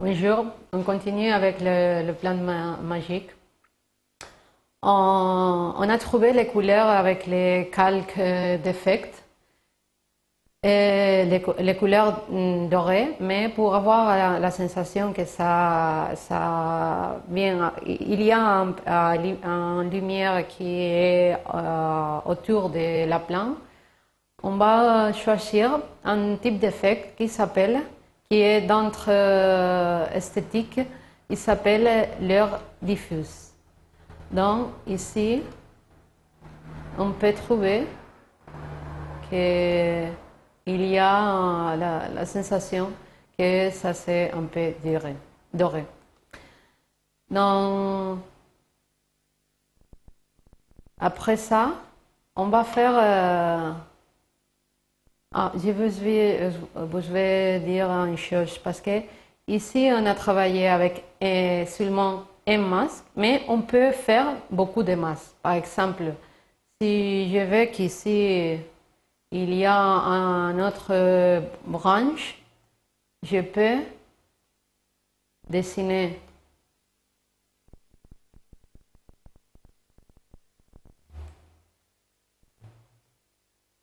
Bonjour, on continue avec le, plan ma- magique. On, a trouvé les couleurs avec les calques euh, d'effect les, cou- les couleurs mm, dorées, mais pour avoir la, sensation que ça, vient, il y a un, un li- un lumière qui est euh, autour de la plante. On va choisir un type d'effet qui s'appelle, qui est d'entre euh, esthétique, il s'appelle l'heure diffuse. Donc ici, on peut trouver que il y a la, sensation que ça c'est un peu doré. doré. Donc, après ça, on va faire euh, ah, je vous vais, je vais dire une chose parce que ici on a travaillé avec euh, seulement un masque, mais on peut faire beaucoup de masques. Par exemple, si je veux qu'ici il y a un autre euh, branche, je peux dessiner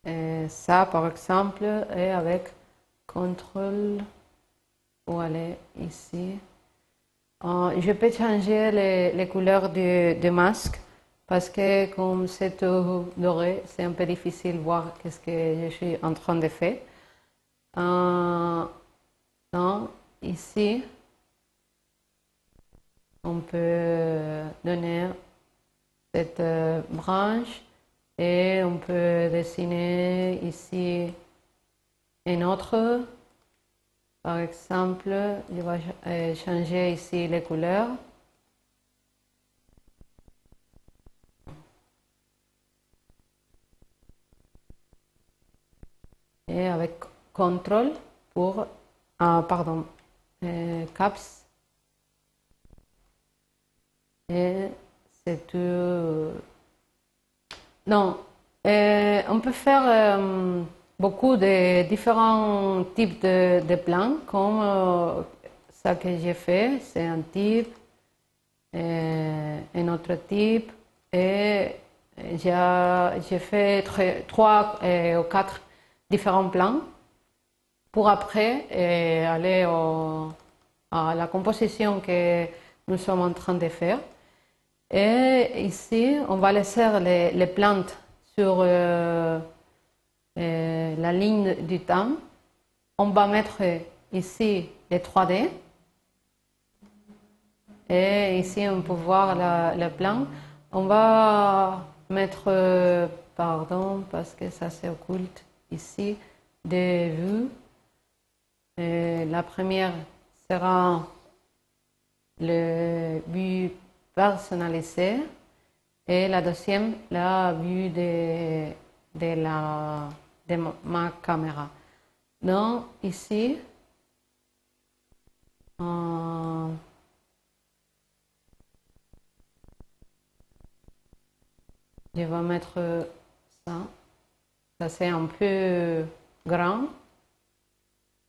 Et ça, par exemple, est avec contrôle pour aller ici. Euh, je peux changer les, les couleurs du, masque parce que comme c'est tout doré, c'est un peu difficile de voir qu'est-ce que je suis en train de faire. Euh, donc, ici, on peut donner cette euh, branche et on peut dessiner ici un autre. Par exemple, je vais euh, changer ici les couleurs. Et avec contrôle pour, ah, pardon, euh, caps. Et c'est tout. Non, euh, on peut faire euh, beaucoup de différents types de, plans, comme euh, ça que j'ai fait, c'est un type, euh, un autre type, et j'ai fait trois ou quatre différents plans pour après aller à la composition que nous sommes en train de faire. Et ici, on va laisser les, plantes sur euh, euh, la ligne du temps. On va mettre ici les 3D. Et ici, on peut voir la- plan. On va mettre, pardon, parce que ça c'est occulte, ici, des vues. La première sera le vue personnalisée et la deuxième, la vue de, de, la, de ma- ma caméra. Donc, ici, euh, je vais mettre ça. Ça, c'est un peu grand,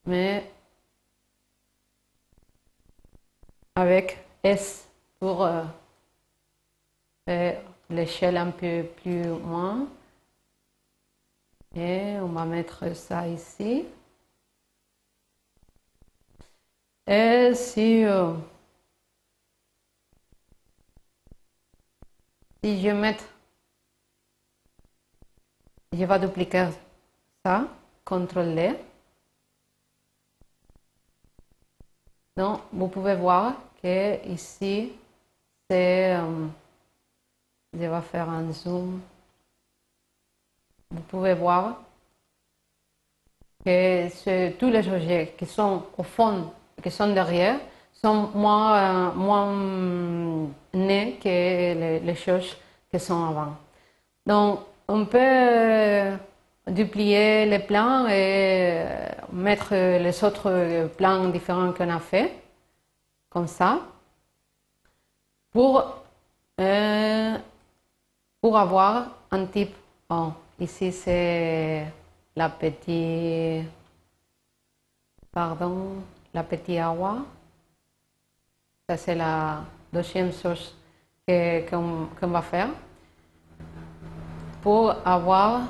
mais avec S pour euh, faire l'échelle un peu plus loin. Et on va mettre ça ici. Et si, euh, si je mets, je vais dupliquer ça, CTRL Donc, vous pouvez voir que ici, euh, je vais faire un zoom. Vous pouvez voir que tous les objets qui sont au fond, qui sont derrière, sont moins, euh, hum, nés que les, les choses qui sont avant. Donc, on peut euh, duplier les plans et euh, mettre les autres plans différents qu'on a fait, comme ça, pour, euh, pour avoir un type. Bon, ici c'est la petite, pardon, la petite awa. Ça, c'est la deuxième chose qu'on va faire pour avoir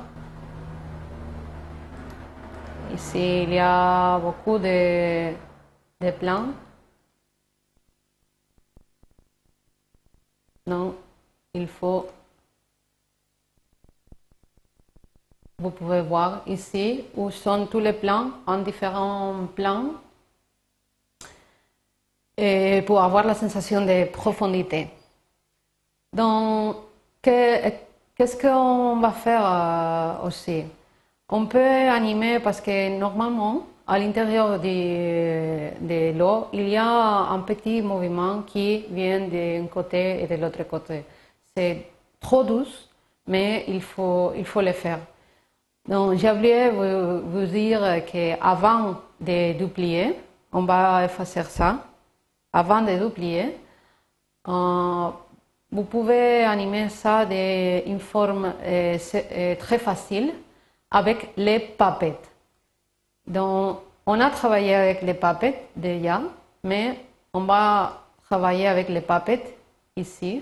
ici il y a beaucoup de, de plans. Non, il faut Vous pouvez voir ici où sont tous les plans en différents plans et pour avoir la sensation de profondité. Donc, que- qu'est-ce qu'on va faire euh, aussi? On peut animer parce que normalement, à l'intérieur de, l'eau, il y a un petit mouvement qui vient d'un côté et de l'autre côté. C'est trop douce, mais il faut, il faut le faire. Donc, j'ai oublié vous, vous dire qu'avant de duplier, on va effacer ça. Avant de duplier, euh, vous pouvez animer ça d'une forme euh, euh, très facile avec les papettes. Donc, on a travaillé avec les papettes déjà, mais on va travailler avec les papettes ici.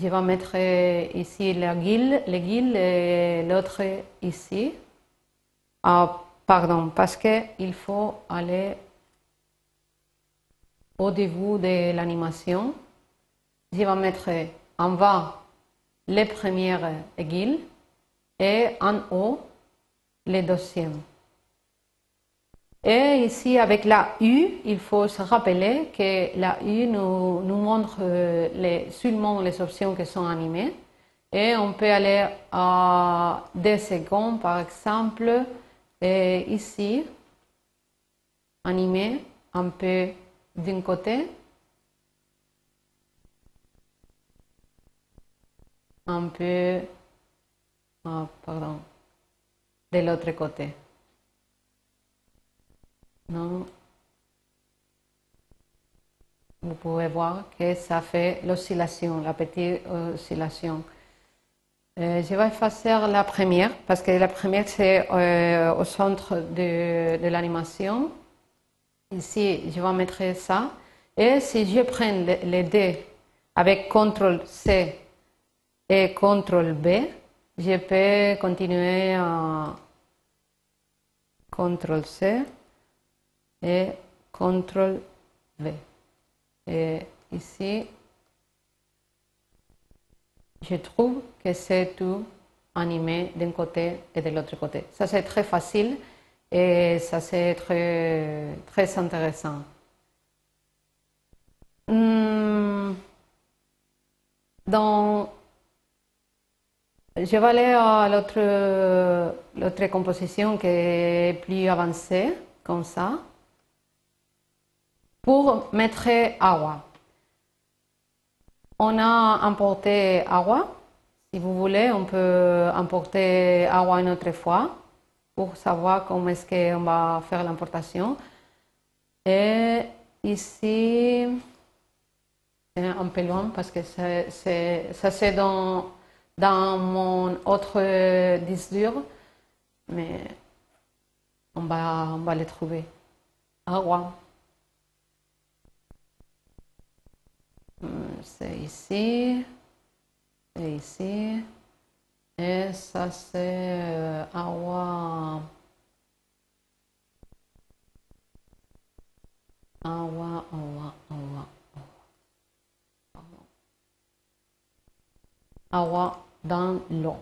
Je vais mettre ici la guille, guilles et l'autre ici. Ah, pardon, parce qu'il faut aller au début de l'animation. Je vais mettre en bas les premières aiguilles et en haut les deuxièmes. Et ici, avec la U, il faut se rappeler que la U nous, montre euh, seulement les options qui sont animées. Et on peut aller à des secondes, par exemple, et ici, animer un peu d'un côté, un peu, ah, pardon, de l'autre côté. Vous pouvez voir que ça fait l'oscillation, la petite oscillation. Euh, je vais effacer la première parce que la première c'est euh, au centre de, de l'animation. Ici, je vais mettre ça. Et si je prends le- les deux avec CTRL C et CTRL B, je peux continuer à CTRL C et CTRL V. Et ici, je trouve que c'est tout animé d'un côté et de l'autre côté. Ça, c'est très facile et ça, c'est très, très intéressant. Hmm, Donc, je vais aller à l'autre, composition qui est plus avancée, comme ça, pour mettre agua. On a importé agua. Si vous voulez, on peut importer agua une autre fois pour savoir comment est-ce qu'on va faire l'importation. Et ici, c'est un peu loin parce que ça c'est dans, dans mon autre disque dur, mais on va, on va le trouver. Agua. Hum, C'est ici, c'est ici, et ça c'est euh, agua. Agua, agua, agua, agua dans l'eau.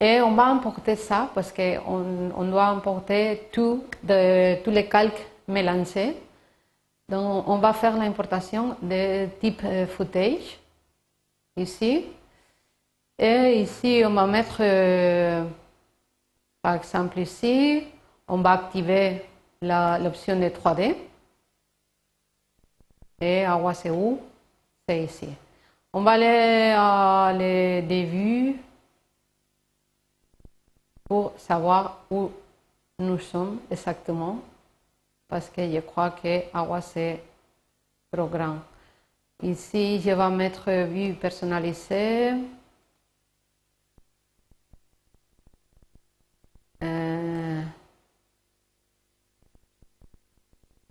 Et on va importer ça parce qu'on on doit importer tout de, tous les calques mélangés. Donc, on va faire l'importation de type euh, footage ici. Et ici, on va mettre, euh, par exemple ici, on va activer l'option de 3D. Et Agua c'est où? C'est ici. On va aller à les début pour savoir où nous sommes exactement parce que je crois que Agua c'est trop grand. Ici, je vais mettre vue personnalisée. Euh,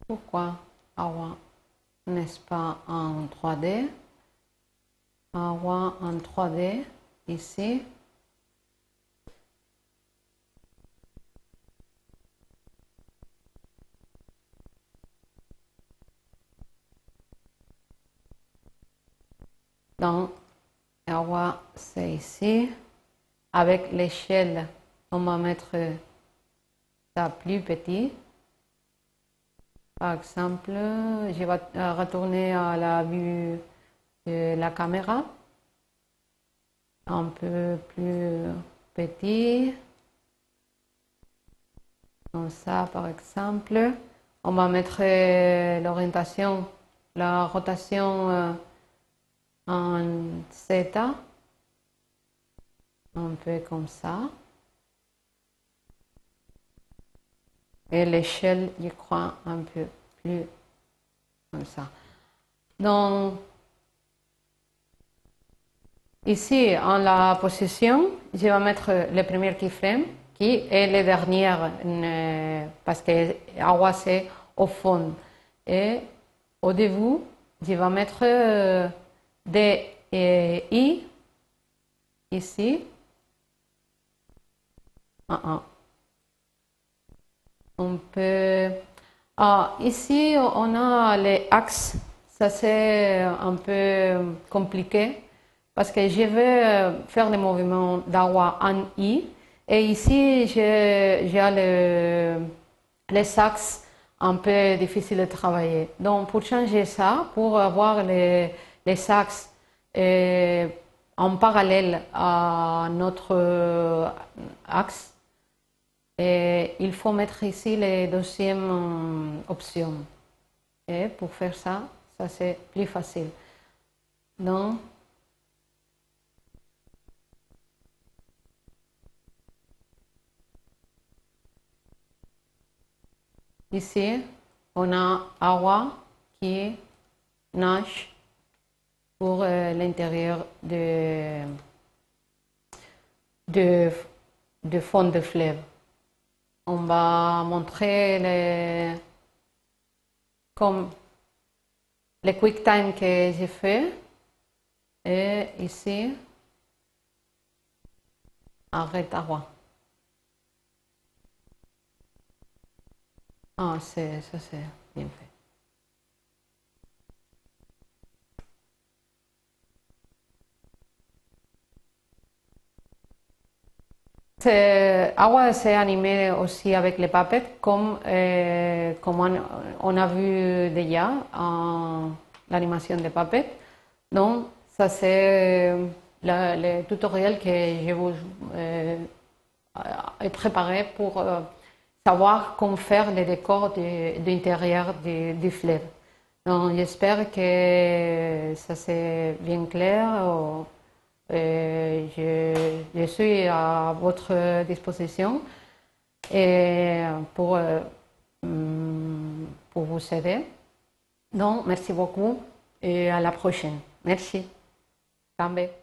pourquoi Agua n'est-ce pas, en 3D. Agua en 3D, ici. Donc, agua, c'est ici. Avec l'échelle, on va mettre ça plus petit. Par exemple, je vais retourner à la vue la caméra. Un peu plus petit. Comme ça, par exemple. On va mettre l'orientation, la rotation euh, en θ. Un peu comme ça. et l'échelle, je crois, un peu plus comme ça. Donc, ici, en la position, je vais mettre le premier keyframe qui est le dernier euh, parce que Awa c'est au fond. Et au début, je vais mettre euh, D et I ici. Ah, ah on peut... Ah, ici, on a les axes. Ça, c'est un peu compliqué parce que je vais faire les mouvements d'Awa en I. Et ici, j'ai le, les axes un peu difficiles de travailler. Donc, pour changer ça, pour avoir les, les axes euh, en parallèle à notre axe, et il faut mettre ici les deuxième euh, option. Et pour faire ça, ça c'est plus facile. Donc, ici, on a agua qui nage pour euh, l'intérieur de, fond de fleuve on va montrer les, comme les quick time que j'ai fait. Et ici, arrête à. Ah, c'est, ça c'est bien fait. Agua s'est animé aussi avec les puppets, comme, euh, comme on, a vu déjà l'animation des puppets. Donc, ça c'est le, tutoriel que je vous euh, ai préparé pour euh, savoir comment faire les décors de, l'intérieur du, du, fleuve. Donc, j'espère que ça c'est bien clair. Euh, je, suis à votre disposition et pour, euh, pour vous aider. Donc, merci beaucoup et à la prochaine. Merci. Tambe.